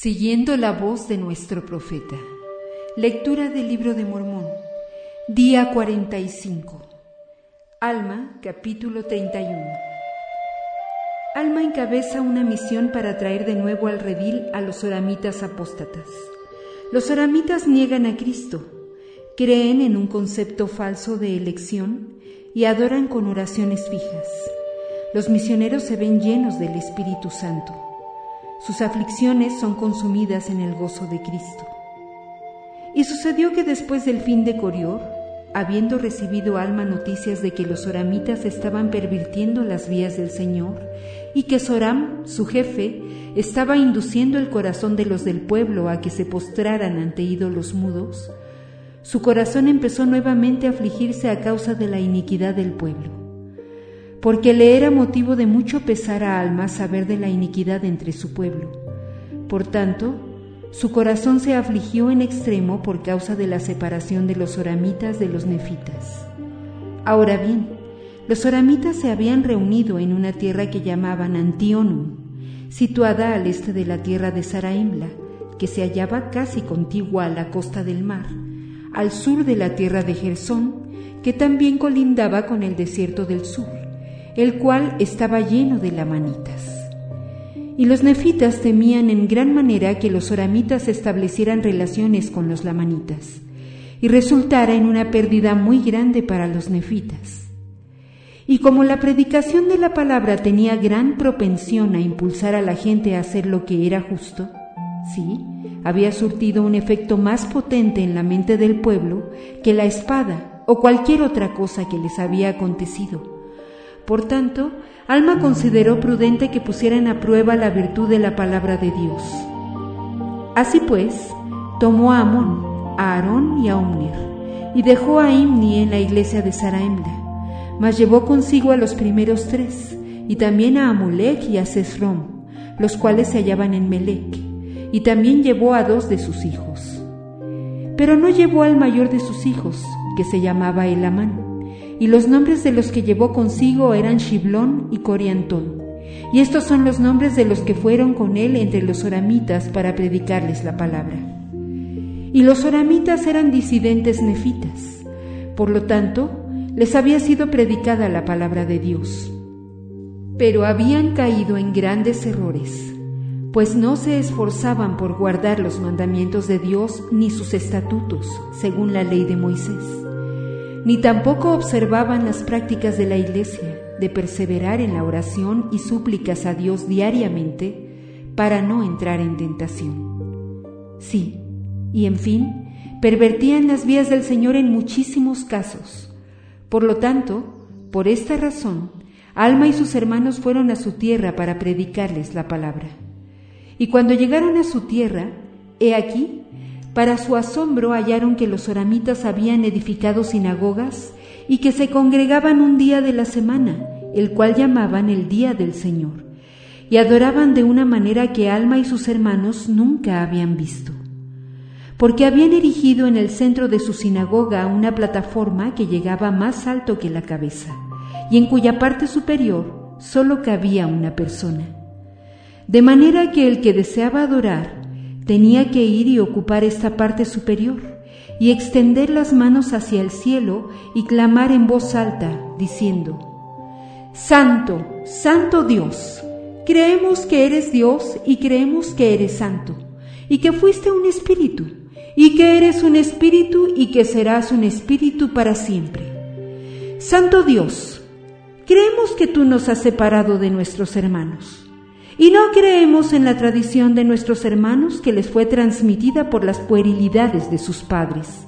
Siguiendo la voz de nuestro profeta. Lectura del libro de Mormón. Día 45. Alma, capítulo 31. Alma encabeza una misión para traer de nuevo al redil a los oramitas apóstatas. Los oramitas niegan a Cristo, creen en un concepto falso de elección y adoran con oraciones fijas. Los misioneros se ven llenos del Espíritu Santo sus aflicciones son consumidas en el gozo de Cristo. Y sucedió que después del fin de Corior, habiendo recibido Alma noticias de que los oramitas estaban pervirtiendo las vías del Señor y que Soram, su jefe, estaba induciendo el corazón de los del pueblo a que se postraran ante ídolos mudos, su corazón empezó nuevamente a afligirse a causa de la iniquidad del pueblo porque le era motivo de mucho pesar a Alma saber de la iniquidad entre su pueblo. Por tanto, su corazón se afligió en extremo por causa de la separación de los oramitas de los nefitas. Ahora bien, los oramitas se habían reunido en una tierra que llamaban Antionum, situada al este de la tierra de Saraimla, que se hallaba casi contigua a la costa del mar, al sur de la tierra de Gersón, que también colindaba con el desierto del sur el cual estaba lleno de lamanitas. Y los nefitas temían en gran manera que los oramitas establecieran relaciones con los lamanitas, y resultara en una pérdida muy grande para los nefitas. Y como la predicación de la palabra tenía gran propensión a impulsar a la gente a hacer lo que era justo, sí, había surtido un efecto más potente en la mente del pueblo que la espada o cualquier otra cosa que les había acontecido por tanto, Alma consideró prudente que pusieran a prueba la virtud de la palabra de Dios. Así pues, tomó a Amón, a Aarón y a Omnir, y dejó a Imni en la iglesia de Saraemla, mas llevó consigo a los primeros tres, y también a Amulek y a Sesrom, los cuales se hallaban en Melec, y también llevó a dos de sus hijos. Pero no llevó al mayor de sus hijos, que se llamaba Elamán y los nombres de los que llevó consigo eran Shiblón y Coriantón. Y estos son los nombres de los que fueron con él entre los oramitas para predicarles la palabra. Y los oramitas eran disidentes nefitas, por lo tanto, les había sido predicada la palabra de Dios. Pero habían caído en grandes errores, pues no se esforzaban por guardar los mandamientos de Dios ni sus estatutos, según la ley de Moisés ni tampoco observaban las prácticas de la Iglesia de perseverar en la oración y súplicas a Dios diariamente para no entrar en tentación. Sí, y en fin, pervertían las vías del Señor en muchísimos casos. Por lo tanto, por esta razón, Alma y sus hermanos fueron a su tierra para predicarles la palabra. Y cuando llegaron a su tierra, he aquí, para su asombro hallaron que los oramitas habían edificado sinagogas y que se congregaban un día de la semana, el cual llamaban el Día del Señor, y adoraban de una manera que Alma y sus hermanos nunca habían visto. Porque habían erigido en el centro de su sinagoga una plataforma que llegaba más alto que la cabeza, y en cuya parte superior solo cabía una persona. De manera que el que deseaba adorar tenía que ir y ocupar esta parte superior y extender las manos hacia el cielo y clamar en voz alta, diciendo, Santo, Santo Dios, creemos que eres Dios y creemos que eres santo, y que fuiste un espíritu, y que eres un espíritu y que serás un espíritu para siempre. Santo Dios, creemos que tú nos has separado de nuestros hermanos y no creemos en la tradición de nuestros hermanos que les fue transmitida por las puerilidades de sus padres.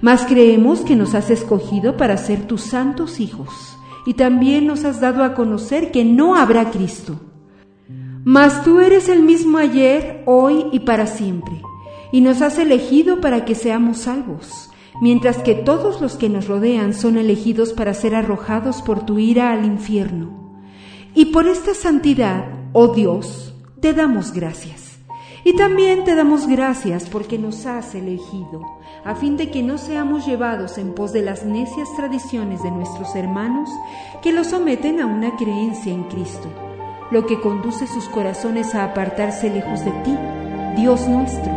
Mas creemos que nos has escogido para ser tus santos hijos, y también nos has dado a conocer que no habrá Cristo. Mas tú eres el mismo ayer, hoy y para siempre, y nos has elegido para que seamos salvos, mientras que todos los que nos rodean son elegidos para ser arrojados por tu ira al infierno. Y por esta santidad Oh Dios, te damos gracias. Y también te damos gracias porque nos has elegido, a fin de que no seamos llevados en pos de las necias tradiciones de nuestros hermanos que los someten a una creencia en Cristo, lo que conduce sus corazones a apartarse lejos de ti, Dios nuestro.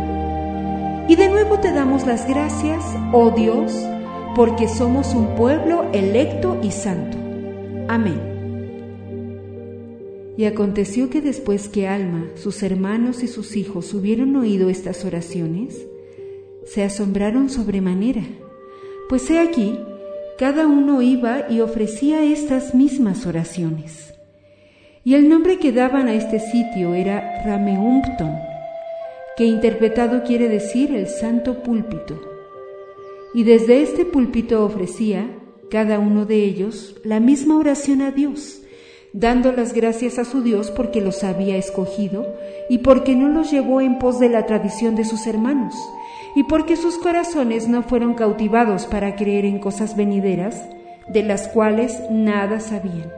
Y de nuevo te damos las gracias, oh Dios, porque somos un pueblo electo y santo. Amén. Y aconteció que después que Alma, sus hermanos y sus hijos hubieron oído estas oraciones, se asombraron sobremanera, pues he aquí, cada uno iba y ofrecía estas mismas oraciones. Y el nombre que daban a este sitio era Rameumpton, que interpretado quiere decir el santo púlpito. Y desde este púlpito ofrecía, cada uno de ellos, la misma oración a Dios, dando las gracias a su Dios porque los había escogido y porque no los llevó en pos de la tradición de sus hermanos, y porque sus corazones no fueron cautivados para creer en cosas venideras, de las cuales nada sabían.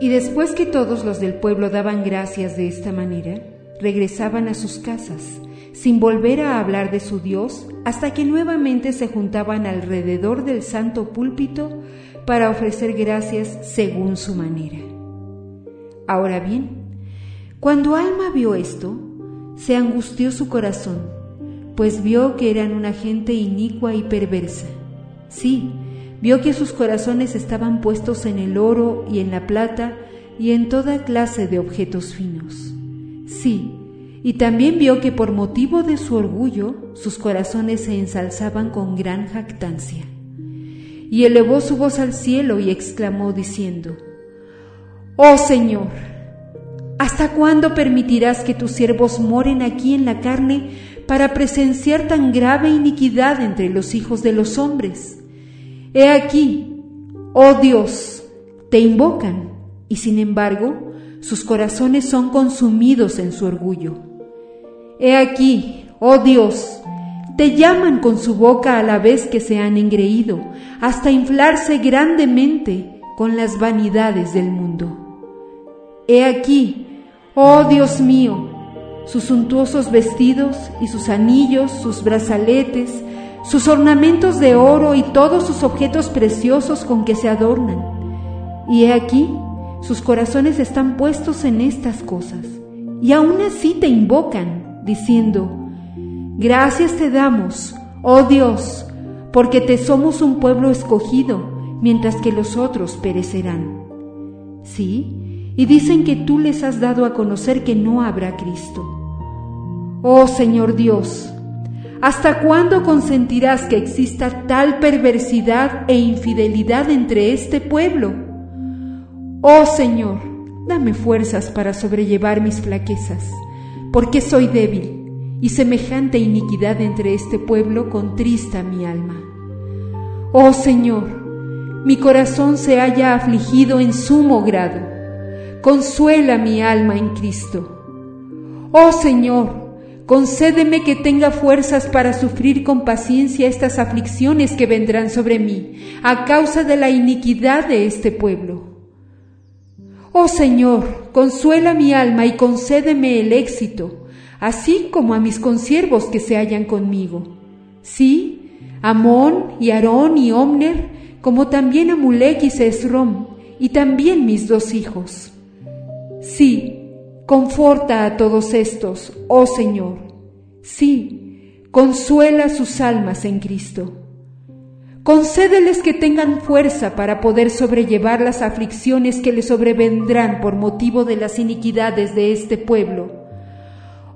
Y después que todos los del pueblo daban gracias de esta manera, regresaban a sus casas, sin volver a hablar de su Dios, hasta que nuevamente se juntaban alrededor del santo púlpito para ofrecer gracias según su manera. Ahora bien, cuando Alma vio esto, se angustió su corazón, pues vio que eran una gente inicua y perversa. Sí, vio que sus corazones estaban puestos en el oro y en la plata y en toda clase de objetos finos. Sí, y también vio que por motivo de su orgullo sus corazones se ensalzaban con gran jactancia y elevó su voz al cielo y exclamó diciendo, Oh Señor, ¿hasta cuándo permitirás que tus siervos moren aquí en la carne para presenciar tan grave iniquidad entre los hijos de los hombres? He aquí, oh Dios, te invocan, y sin embargo sus corazones son consumidos en su orgullo. He aquí, oh Dios, te llaman con su boca a la vez que se han engreído, hasta inflarse grandemente con las vanidades del mundo. He aquí, oh Dios mío, sus suntuosos vestidos y sus anillos, sus brazaletes, sus ornamentos de oro y todos sus objetos preciosos con que se adornan. Y he aquí, sus corazones están puestos en estas cosas, y aún así te invocan, diciendo, Gracias te damos, oh Dios, porque te somos un pueblo escogido, mientras que los otros perecerán. Sí, y dicen que tú les has dado a conocer que no habrá Cristo. Oh Señor Dios, ¿hasta cuándo consentirás que exista tal perversidad e infidelidad entre este pueblo? Oh Señor, dame fuerzas para sobrellevar mis flaquezas, porque soy débil y semejante iniquidad entre este pueblo contrista mi alma. Oh Señor, mi corazón se haya afligido en sumo grado. Consuela mi alma en Cristo. Oh Señor, concédeme que tenga fuerzas para sufrir con paciencia estas aflicciones que vendrán sobre mí a causa de la iniquidad de este pueblo. Oh Señor, consuela mi alma y concédeme el éxito así como a mis consiervos que se hallan conmigo. Sí, Amón y Aarón y Omner, como también a Mulek y Sesrom, y también mis dos hijos. Sí, conforta a todos estos, oh Señor. Sí, consuela sus almas en Cristo. Concédeles que tengan fuerza para poder sobrellevar las aflicciones que les sobrevendrán por motivo de las iniquidades de este pueblo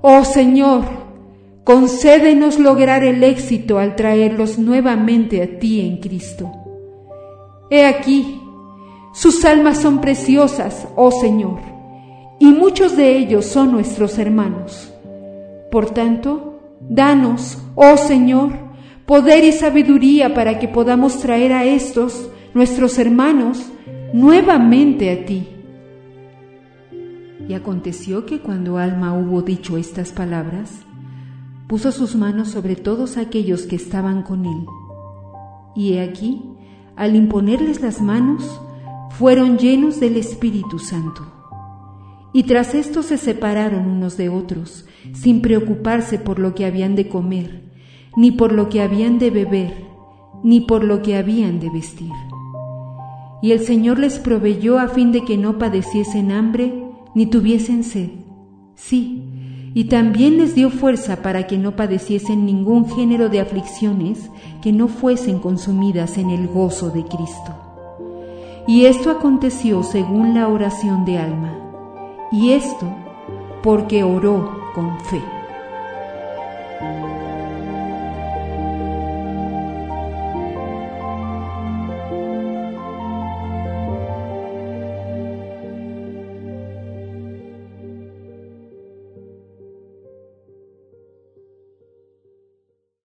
Oh Señor, concédenos lograr el éxito al traerlos nuevamente a ti en Cristo. He aquí, sus almas son preciosas, oh Señor, y muchos de ellos son nuestros hermanos. Por tanto, danos, oh Señor, poder y sabiduría para que podamos traer a estos, nuestros hermanos, nuevamente a ti y aconteció que cuando Alma hubo dicho estas palabras, puso sus manos sobre todos aquellos que estaban con él. Y he aquí, al imponerles las manos, fueron llenos del Espíritu Santo. Y tras esto se separaron unos de otros, sin preocuparse por lo que habían de comer, ni por lo que habían de beber, ni por lo que habían de vestir. Y el Señor les proveyó a fin de que no padeciesen hambre ni tuviesen sed. Sí, y también les dio fuerza para que no padeciesen ningún género de aflicciones que no fuesen consumidas en el gozo de Cristo. Y esto aconteció según la oración de Alma, y esto porque oró con fe.